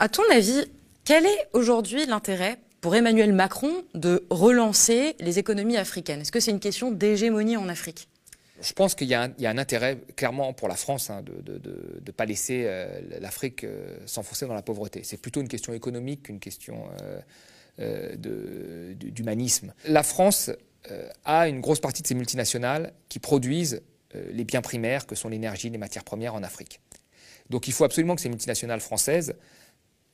À ton avis, quel est aujourd'hui l'intérêt pour Emmanuel Macron de relancer les économies africaines? Est-ce que c'est une question d'hégémonie en Afrique? Je pense qu'il y, a un intérêt clairement pour la France hein, de ne pas laisser euh, l'Afrique euh, s'enfoncer dans la pauvreté. C'est plutôt une question économique qu'une question euh, d'humanisme. La France a une grosse partie de ses multinationales qui produisent les biens primaires que sont l'énergie, les matières premières en Afrique. Donc il faut absolument que ces multinationales françaises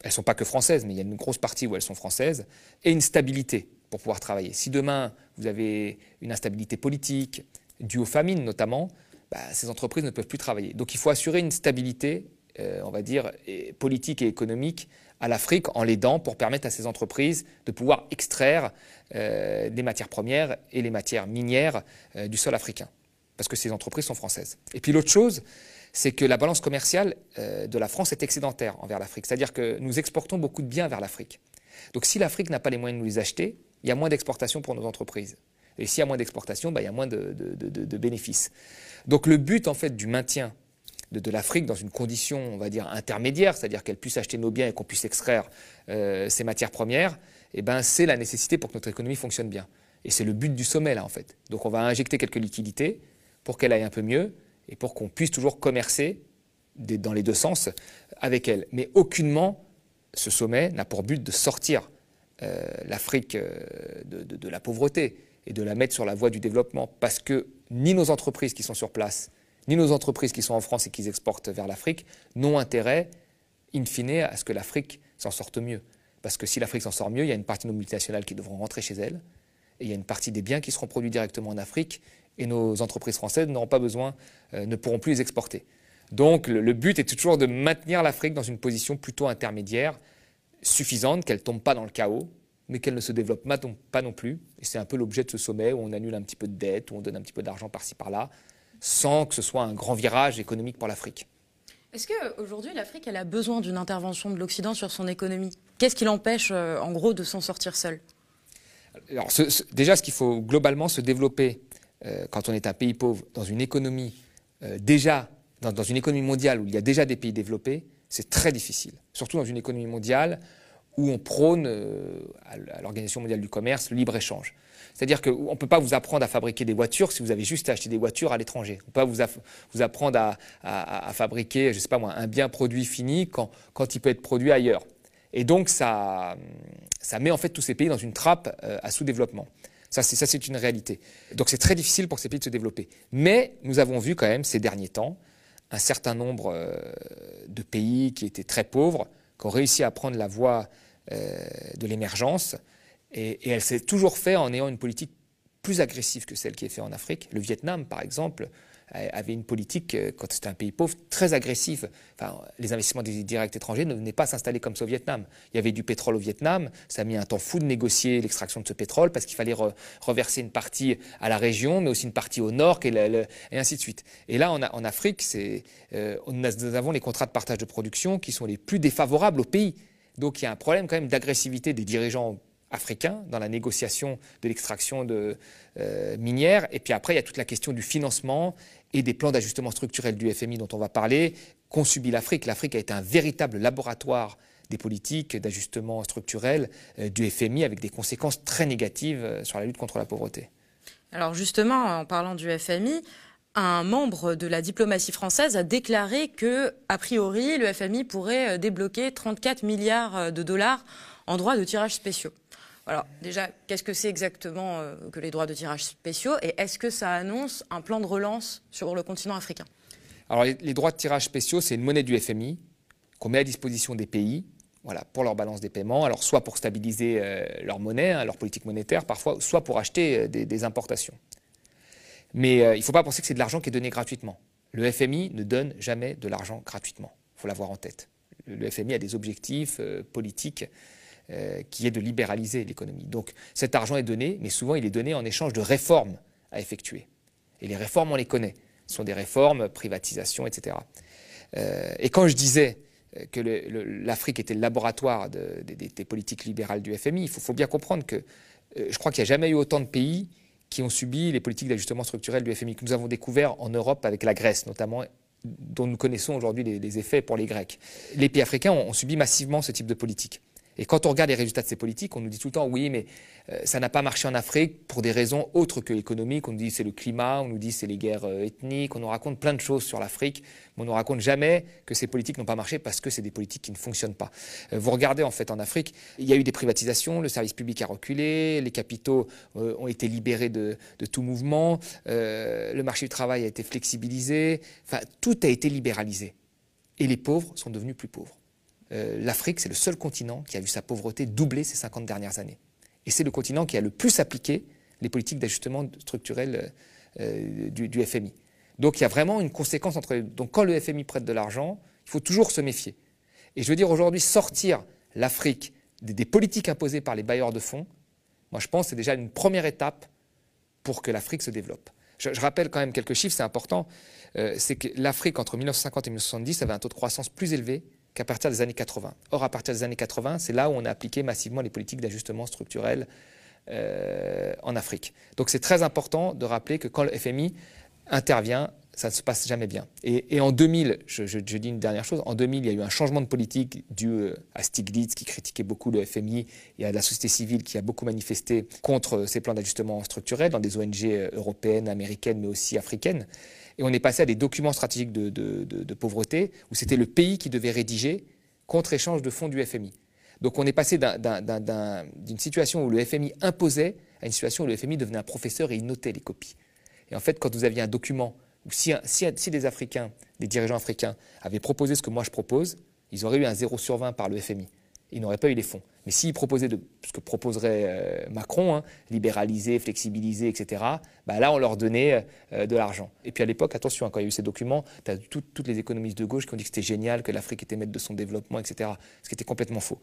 elles ne sont pas que françaises, mais il y a une grosse partie où elles sont françaises, et une stabilité pour pouvoir travailler. Si demain, vous avez une instabilité politique, due aux famines notamment, bah, ces entreprises ne peuvent plus travailler. Donc il faut assurer une stabilité, euh, on va dire, politique et économique à l'Afrique en l'aidant pour permettre à ces entreprises de pouvoir extraire euh, des matières premières et les matières minières euh, du sol africain. Parce que ces entreprises sont françaises. Et puis l'autre chose, c'est que la balance commerciale euh, de la France est excédentaire envers l'Afrique. C'est-à-dire que nous exportons beaucoup de biens vers l'Afrique. Donc si l'Afrique n'a pas les moyens de nous les acheter, il y a moins d'exportation pour nos entreprises. Et s'il y a moins d'exportation, bah, il y a moins de, bénéfices. Donc le but en fait du maintien de, l'Afrique dans une condition, on va dire, intermédiaire, c'est-à-dire qu'elle puisse acheter nos biens et qu'on puisse extraire euh, ces matières premières, eh ben, c'est la nécessité pour que notre économie fonctionne bien. Et c'est le but du sommet, là, en fait. Donc on va injecter quelques liquidités pour qu'elle aille un peu mieux, et pour qu'on puisse toujours commercer dans les deux sens avec elle. Mais aucunement, ce sommet n'a pour but de sortir euh, l'Afrique euh, de, la pauvreté et de la mettre sur la voie du développement, parce que ni nos entreprises qui sont sur place, ni nos entreprises qui sont en France et qui exportent vers l'Afrique n'ont intérêt, in fine, à ce que l'Afrique s'en sorte mieux. Parce que si l'Afrique s'en sort mieux, il y a une partie de nos multinationales qui devront rentrer chez elles, et il y a une partie des biens qui seront produits directement en Afrique et nos entreprises françaises n'auront pas besoin, euh, ne pourront plus les exporter. Donc le, but est toujours de maintenir l'Afrique dans une position plutôt intermédiaire, suffisante, qu'elle ne tombe pas dans le chaos, mais qu'elle ne se développe pas non plus. Et c'est un peu l'objet de ce sommet où on annule un petit peu de dette, où on donne un petit peu d'argent par-ci par-là, sans que ce soit un grand virage économique pour l'Afrique. Est-ce qu'aujourd'hui, l'Afrique, elle a besoin d'une intervention de l'Occident sur son économie? Qu'est-ce qui l'empêche, euh, en gros, de s'en sortir seule? Alors, Déjà, ce qu'il faut globalement se développer euh, quand on est un pays pauvre, dans une économie euh, déjà, dans, une économie mondiale où il y a déjà des pays développés, c'est très difficile. Surtout dans une économie mondiale où on prône euh, à l'Organisation mondiale du commerce le libre-échange. C'est-à-dire qu'on ne peut pas vous apprendre à fabriquer des voitures si vous avez juste acheté des voitures à l'étranger. On ne peut pas vous, vous apprendre à, fabriquer, je sais pas moi, un bien produit fini quand, quand il peut être produit ailleurs. Et donc ça, ça met en fait tous ces pays dans une trappe à sous-développement. Ça, c'est une réalité. Donc c'est très difficile pour ces pays de se développer. Mais nous avons vu quand même ces derniers temps un certain nombre euh, de pays qui étaient très pauvres, qui ont réussi à prendre la voie euh, de l'émergence. Et, et elle s'est toujours fait en ayant une politique plus agressive que celle qui est faite en Afrique. Le Vietnam, par exemple, avait une politique, euh, quand c'était un pays pauvre, très agressive. Enfin, les investissements directs étrangers ne venaient pas s'installer comme ça au Vietnam. Il y avait du pétrole au Vietnam, ça a mis un temps fou de négocier l'extraction de ce pétrole parce qu'il fallait reverser une partie à la région, mais aussi une partie au nord, et, ainsi de suite. Et là, en Afrique, euh, nous avons les contrats de partage de production qui sont les plus défavorables au pays. Donc il y a un problème quand même d'agressivité des dirigeants africains dans la négociation de l'extraction de euh, minière. Et puis après, il y a toute la question du financement et des plans d'ajustement structurel du FMI dont on va parler, qu'ont subi l'Afrique? L'Afrique a été un véritable laboratoire des politiques d'ajustement structurel euh, du FMI avec des conséquences très négatives euh, sur la lutte contre la pauvreté. Alors justement, en parlant du FMI, un membre de la diplomatie française a déclaré que, a priori, le FMI pourrait débloquer 34 milliards de dollars en droits de tirage spéciaux. Alors déjà, qu'est-ce que c'est exactement euh, que les droits de tirage spéciaux et est-ce que ça annonce un plan de relance sur le continent africain? Alors les, droits de tirage spéciaux, c'est une monnaie du FMI qu'on met à disposition des pays voilà, pour leur balance des paiements, alors soit pour stabiliser euh, leur monnaie, hein, leur politique monétaire parfois, soit pour acheter euh, des, importations. Mais il ne faut pas penser que c'est de l'argent qui est donné gratuitement. Le FMI ne donne jamais de l'argent gratuitement. Il faut l'avoir en tête. Le, FMI a des objectifs politiques euh, qui est de libéraliser l'économie. Donc cet argent est donné, mais souvent il est donné en échange de réformes à effectuer. Et les réformes, on les connaît. Ce sont des réformes, privatisation, etc. Euh, et quand je disais que l'Afrique était le laboratoire des politiques libérales du FMI, il faut, bien comprendre que euh, je crois qu'il n'y a jamais eu autant de pays qui ont subi les politiques d'ajustement structurel du FMI que nous avons découvert en Europe avec la Grèce notamment dont nous connaissons aujourd'hui les, effets pour les Grecs. Les pays africains ont subi massivement ce type de politique. Et quand on regarde les résultats de ces politiques, on nous dit tout le temps oui, mais euh, ça n'a pas marché en Afrique pour des raisons autres que économiques. On nous dit c'est le climat, on nous dit c'est les guerres euh, ethniques, on nous raconte plein de choses sur l'Afrique, mais on ne nous raconte jamais que ces politiques n'ont pas marché parce que c'est des politiques qui ne fonctionnent pas. Euh, vous regardez en fait en Afrique, il y a eu des privatisations, le service public a reculé, les capitaux ont été libérés de, de tout mouvement, le marché du travail a été flexibilisé, enfin tout a été libéralisé. Et les pauvres sont devenus plus pauvres. Euh, l'Afrique, c'est le seul continent qui a vu sa pauvreté doubler ces 50 dernières années. Et c'est le continent qui a le plus appliqué les politiques d'ajustement structurel euh, du, FMI. Donc il y a vraiment une conséquence entre Donc quand le FMI prête de l'argent, il faut toujours se méfier. Et je veux dire aujourd'hui, sortir l'Afrique des, politiques imposées par les bailleurs de fonds, moi je pense que c'est déjà une première étape pour que l'Afrique se développe. Je, rappelle quand même quelques chiffres, c'est important. Euh, c'est que l'Afrique, entre 1950 et 1970, avait un taux de croissance plus élevé qu'à partir des années 80. Or, à partir des années 80, c'est là où on a appliqué massivement les politiques d'ajustement structurel euh, en Afrique. Donc c'est très important de rappeler que quand le FMI intervient, ça ne se passe jamais bien. Et, en 2000, je, dis une dernière chose, en 2000, il y a eu un changement de politique dû euh, à Stiglitz qui critiquait beaucoup le FMI et à la société civile qui a beaucoup manifesté contre ces plans d'ajustement structurel dans des ONG euh, européennes, américaines, mais aussi africaines. Et on est passé à des documents stratégiques de, pauvreté où c'était le pays qui devait rédiger contre-échange de fonds du FMI. Donc on est passé d'une situation où le FMI imposait à une situation où le FMI devenait un professeur et il notait les copies. Et en fait, quand vous aviez un document où si, des Africains, des dirigeants africains avaient proposé ce que moi je propose, ils auraient eu un 0 sur 20 par le FMI il n'aurait pas eu les fonds. Mais s'il proposait de, ce que proposerait euh, Macron, hein, libéraliser, flexibiliser, etc., bah là, on leur donnait euh, de l'argent. Et puis à l'époque, attention, hein, quand il y a eu ces documents, tu as toutes les économistes de gauche qui ont dit que c'était génial, que l'Afrique était maître de son développement, etc., ce qui était complètement faux.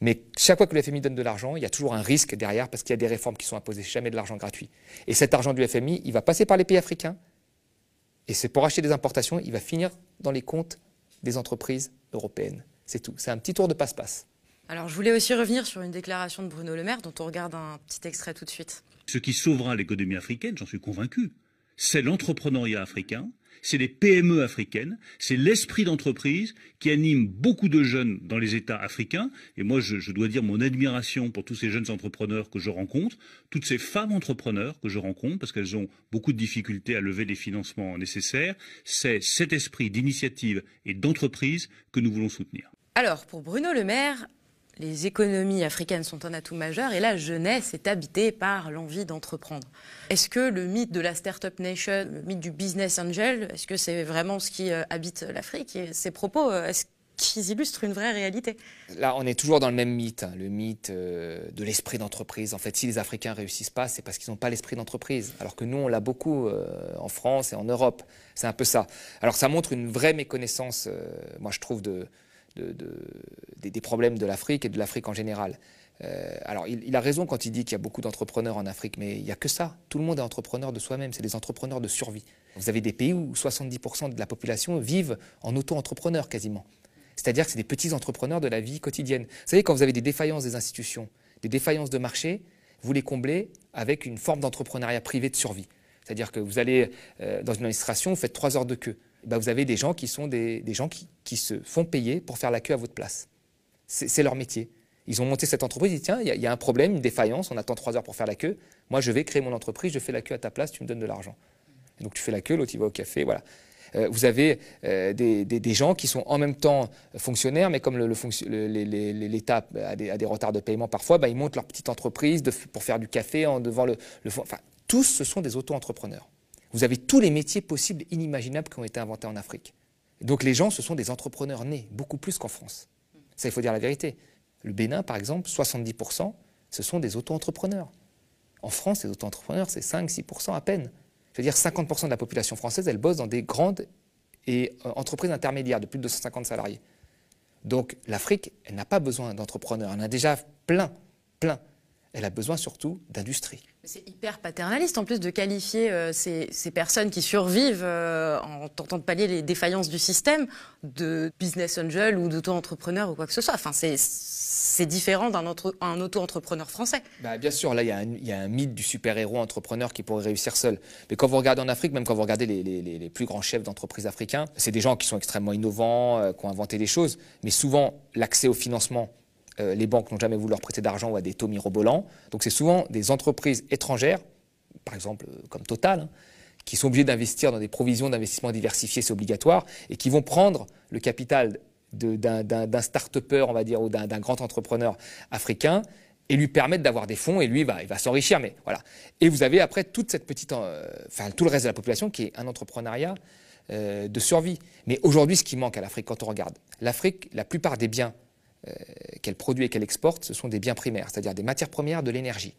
Mais chaque fois que le FMI donne de l'argent, il y a toujours un risque derrière parce qu'il y a des réformes qui sont imposées, jamais de l'argent gratuit. Et cet argent du FMI, il va passer par les pays africains, et c'est pour acheter des importations, il va finir dans les comptes des entreprises européennes. C'est tout. C'est un petit tour de passe-passe. Alors, je voulais aussi revenir sur une déclaration de Bruno Le Maire, dont on regarde un petit extrait tout de suite. Ce qui sauvera l'économie africaine, j'en suis convaincu, c'est l'entrepreneuriat africain, c'est les PME africaines, c'est l'esprit d'entreprise qui anime beaucoup de jeunes dans les États africains. Et moi, je, je, dois dire mon admiration pour tous ces jeunes entrepreneurs que je rencontre, toutes ces femmes entrepreneurs que je rencontre, parce qu'elles ont beaucoup de difficultés à lever les financements nécessaires. C'est cet esprit d'initiative et d'entreprise que nous voulons soutenir. Alors, pour Bruno Le Maire, les économies africaines sont un atout majeur et la jeunesse est habitée par l'envie d'entreprendre. Est-ce que le mythe de la Startup Nation, le mythe du business angel, est-ce que c'est vraiment ce qui euh, habite l'Afrique Et ces propos, euh, est-ce qu'ils illustrent une vraie réalité? Là, on est toujours dans le même mythe, hein, le mythe euh, de l'esprit d'entreprise. En fait, si les Africains réussissent pas, c'est parce qu'ils n'ont pas l'esprit d'entreprise. Alors que nous, on l'a beaucoup en France et en Europe. C'est un peu ça. Alors ça montre une vraie méconnaissance, moi je trouve, de, des, problèmes de l'Afrique et de l'Afrique en général. Euh, alors, il, a raison quand il dit qu'il y a beaucoup d'entrepreneurs en Afrique, mais il n'y a que ça. Tout le monde est entrepreneur de soi-même, c'est des entrepreneurs de survie. Vous avez des pays où 70% de la population vivent en auto-entrepreneur quasiment. C'est-à-dire que c'est des petits entrepreneurs de la vie quotidienne. Vous savez, quand vous avez des défaillances des institutions, des défaillances de marché, vous les comblez avec une forme d'entrepreneuriat privé de survie. C'est-à-dire que vous allez euh, dans une administration, vous faites trois heures de queue. Bah, vous avez des gens qui sont des, gens qui, se font payer pour faire la queue à votre place. C'est leur métier. Ils ont monté cette entreprise, ils disent tiens, il y, a un problème, une défaillance, on attend trois heures pour faire la queue. Moi, je vais créer mon entreprise, je fais la queue à ta place, tu me donnes de l'argent. Donc tu fais la queue, l'autre il va au café, voilà. Euh, vous avez euh, des, gens qui sont en même temps fonctionnaires, mais comme l'État le, a, des, retards de paiement parfois, bah, ils montent leur petite entreprise pour faire du café en, devant le, le Enfin, tous, ce sont des auto-entrepreneurs. Vous avez tous les métiers possibles, inimaginables qui ont été inventés en Afrique. Donc les gens, ce sont des entrepreneurs nés, beaucoup plus qu'en France. Ça, il faut dire la vérité. Le Bénin, par exemple, 70%, ce sont des auto-entrepreneurs. En France, les auto-entrepreneurs, c'est 5-6% à peine. Je veux dire, 50% de la population française, elle bosse dans des grandes et, euh, entreprises intermédiaires de plus de 250 salariés. Donc l'Afrique, elle n'a pas besoin d'entrepreneurs. Elle en a déjà plein, plein. Elle a besoin surtout d'industrie. C'est hyper paternaliste en plus de qualifier euh, ces, personnes qui survivent euh, en tentant de pallier les défaillances du système de business angel ou d'auto-entrepreneur ou quoi que ce soit. Enfin, c'est différent d'un auto-entrepreneur français. Bah, bien sûr, là, il y, a un mythe du super-héros entrepreneur qui pourrait réussir seul. Mais quand vous regardez en Afrique, même quand vous regardez les, plus grands chefs d'entreprise africains, c'est des gens qui sont extrêmement innovants, euh, qui ont inventé des choses. Mais souvent, l'accès au financement euh, les banques n'ont jamais voulu leur prêter d'argent ou à des taux mirobolants. Donc c'est souvent des entreprises étrangères, par exemple euh, comme Total, hein, qui sont obligées d'investir dans des provisions d'investissement diversifiées, c'est obligatoire, et qui vont prendre le capital d'un start-upper, on va dire, ou d'un grand entrepreneur africain, et lui permettre d'avoir des fonds, et lui, va, il va s'enrichir. Mais voilà. Et vous avez après toute cette petite, euh, tout le reste de la population qui est un entrepreneuriat de survie. Mais aujourd'hui, ce qui manque à l'Afrique, quand on regarde, l'Afrique, la plupart des biens qu'elle produit et qu'elle exporte, ce sont des biens primaires, c'est-à-dire des matières premières, de l'énergie.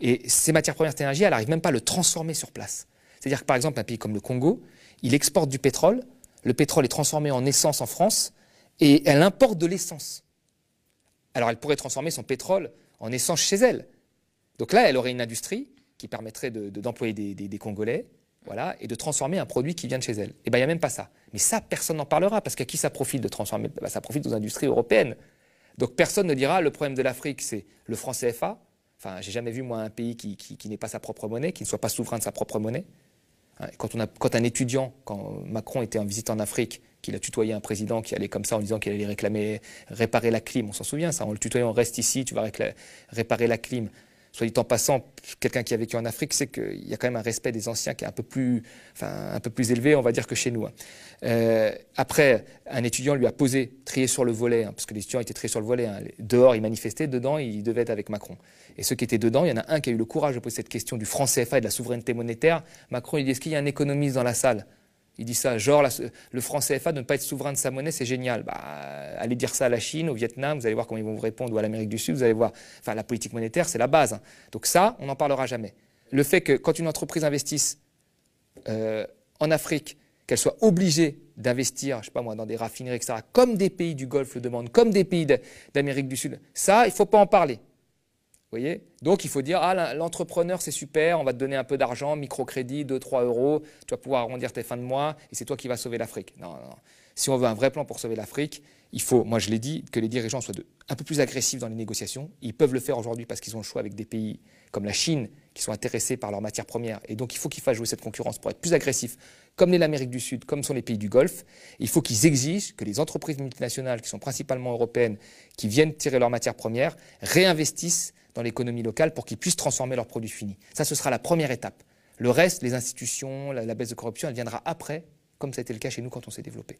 Et ces matières premières, cette elle n'arrive même pas à le transformer sur place. C'est-à-dire que par exemple, un pays comme le Congo, il exporte du pétrole, le pétrole est transformé en essence en France, et elle importe de l'essence. Alors elle pourrait transformer son pétrole en essence chez elle. Donc là, elle aurait une industrie qui permettrait d'employer des Congolais, voilà, et de transformer un produit qui vient de chez elle. Et eh bien, il n'y a même pas ça. Mais ça, personne n'en parlera, parce qu'à qui ça profite de transformer? Bah, Ça profite aux industries européennes. Donc personne ne dira le problème de l'Afrique, c'est le franc CFA. Enfin, j'ai jamais vu, moi, un pays qui, qui, n'ait pas sa propre monnaie, qui ne soit pas souverain de sa propre monnaie. Hein, quand, on a, quand un étudiant, quand Macron était en visite en Afrique, qu'il a tutoyé un président qui allait comme ça en disant qu'il allait réclamer, réparer la clim, on s'en souvient ça, en le tutoyant, reste ici, tu vas réparer la clim. Soit dit en passant, quelqu'un qui a vécu en Afrique sait qu'il y a quand même un respect des anciens qui est un peu plus, enfin, un peu plus élevé, on va dire, que chez nous. Hein. Euh, après, un étudiant lui a posé, trié sur le volet, hein, parce que les étudiants étaient triés sur le volet. Hein. Dehors, ils manifestaient, dedans, ils devaient être avec Macron. Et ceux qui étaient dedans, il y en a un qui a eu le courage de poser cette question du franc CFA et de la souveraineté monétaire. Macron, il dit est-ce qu'il y a un économiste dans la salle? Il dit ça, genre le franc CFA de ne pas être souverain de sa monnaie, c'est génial. Bah, allez dire ça à la Chine, au Vietnam, vous allez voir comment ils vont vous répondre, ou à l'Amérique du Sud, vous allez voir. Enfin, la politique monétaire, c'est la base. Hein. Donc ça, on n'en parlera jamais. Le fait que quand une entreprise investisse euh, en Afrique, qu'elle soit obligée d'investir, je sais pas moi, dans des raffineries, etc., comme des pays du Golfe le demandent, comme des pays d'Amérique du Sud, ça, il ne faut pas en parler voyez? Donc il faut dire, ah, l'entrepreneur c'est super, on va te donner un peu d'argent, microcrédit, 2-3 euros, tu vas pouvoir arrondir tes fins de mois et c'est toi qui vas sauver l'Afrique. Non, non, non. Si on veut un vrai plan pour sauver l'Afrique, il faut, moi je l'ai dit, que les dirigeants soient un peu plus agressifs dans les négociations. Ils peuvent le faire aujourd'hui parce qu'ils ont le choix avec des pays comme la Chine qui sont intéressés par leurs matières premières. Et donc il faut qu'ils fassent jouer cette concurrence pour être plus agressifs, comme l'Amérique du Sud, comme sont les pays du Golfe. Il faut qu'ils exigent que les entreprises multinationales, qui sont principalement européennes, qui viennent tirer leurs matières premières, réinvestissent dans l'économie locale pour qu'ils puissent transformer leurs produits finis. Ça, ce sera la première étape. Le reste, les institutions, la, baisse de corruption, elle viendra après, comme ça a été le cas chez nous quand on s'est développé.